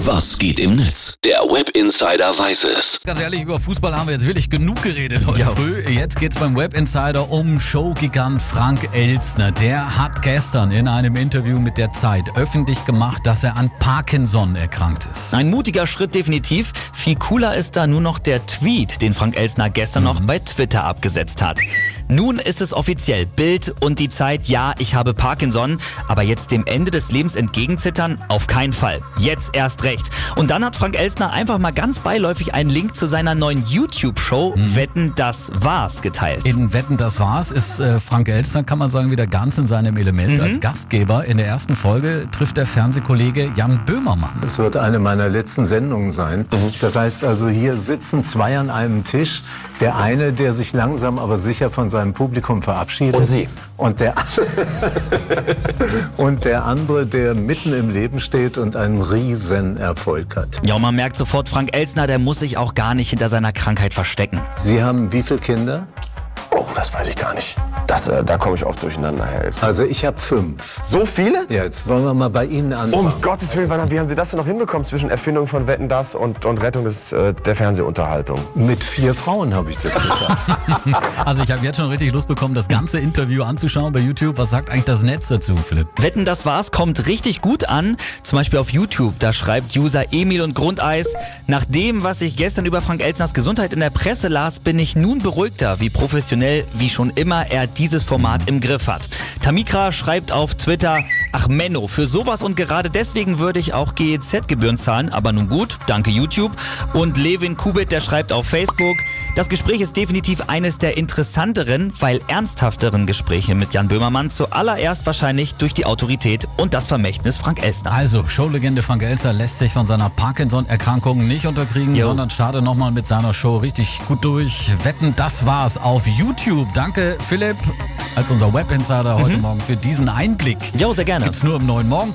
Was geht im Netz? Der Web Insider weiß es. Ganz ehrlich, über Fußball haben wir jetzt wirklich genug geredet heute früh. Jetzt geht's beim Web Insider um Showgigant Frank Elstner. Der hat gestern in einem Interview mit der Zeit öffentlich gemacht, dass er an Parkinson erkrankt ist. Ein mutiger Schritt definitiv. Viel cooler ist da nur noch der Tweet, den Frank Elsner gestern noch bei Twitter abgesetzt hat. Nun ist es offiziell. Bild und die Zeit, ja, ich habe Parkinson, aber jetzt dem Ende des Lebens entgegenzittern? Auf keinen Fall. Jetzt erst recht. Und dann hat Frank Elsner einfach mal ganz beiläufig einen Link zu seiner neuen YouTube-Show Wetten, das war's geteilt. In Wetten, das war's, ist äh, Frank Elstner, kann man sagen, wieder ganz in seinem Element. Als Gastgeber in der ersten Folge trifft der Fernsehkollege Jan Böhmermann. Es wird eine meiner letzten Sendungen sein. Das heißt also, hier sitzen zwei an einem Tisch. Der eine, der sich langsam aber sicher von seinem Publikum verabschiedet. Und Sie. Und der, und der andere, der mitten im Leben steht und einen riesen Erfolg hat. Ja, und man merkt sofort, Frank Elsner, der muss sich auch gar nicht hinter seiner Krankheit verstecken. Sie haben wie viele Kinder? Oh, das weiß ich gar nicht. Das, äh, da komme ich oft durcheinander, Herr Elster. Also ich habe fünf. So viele? Ja, jetzt wollen wir mal bei Ihnen anfangen. Um Gottes Willen, wann- wie haben Sie das denn noch hinbekommen zwischen Erfindung von Wetten, das und, und Rettung des, äh, der Fernsehunterhaltung? Mit vier Frauen habe ich das geschafft. Also ich habe jetzt schon richtig Lust bekommen, das ganze Interview anzuschauen bei YouTube. Was sagt eigentlich das Netz dazu, Philipp? Wetten, das war's, kommt richtig gut an. Zum Beispiel auf YouTube, da schreibt User Emil und Grundeis, nach dem, was ich gestern über Frank Elsners Gesundheit in der Presse las, bin ich nun beruhigter, wie professionell, wie schon immer er dieses Format im Griff hat. Tamikra schreibt auf Twitter, ach Menno, für sowas und gerade deswegen würde ich auch GEZ-Gebühren zahlen, aber nun gut, danke YouTube. Und Levin Kubit, der schreibt auf Facebook, das Gespräch ist definitiv eines der interessanteren, weil ernsthafteren Gespräche mit Jan Böhmermann, zuallererst wahrscheinlich durch die Autorität und das Vermächtnis Frank Elstners. Also, Showlegende Frank Elstner lässt sich von seiner Parkinson-Erkrankung nicht unterkriegen, Jo. sondern startet nochmal mit seiner Show richtig gut durch. Wetten, das war's auf YouTube. Danke, Philipp, als unser Web Insider heute Morgen für diesen Einblick. Jo, sehr gerne. Gibt's nur im neuen Morgen.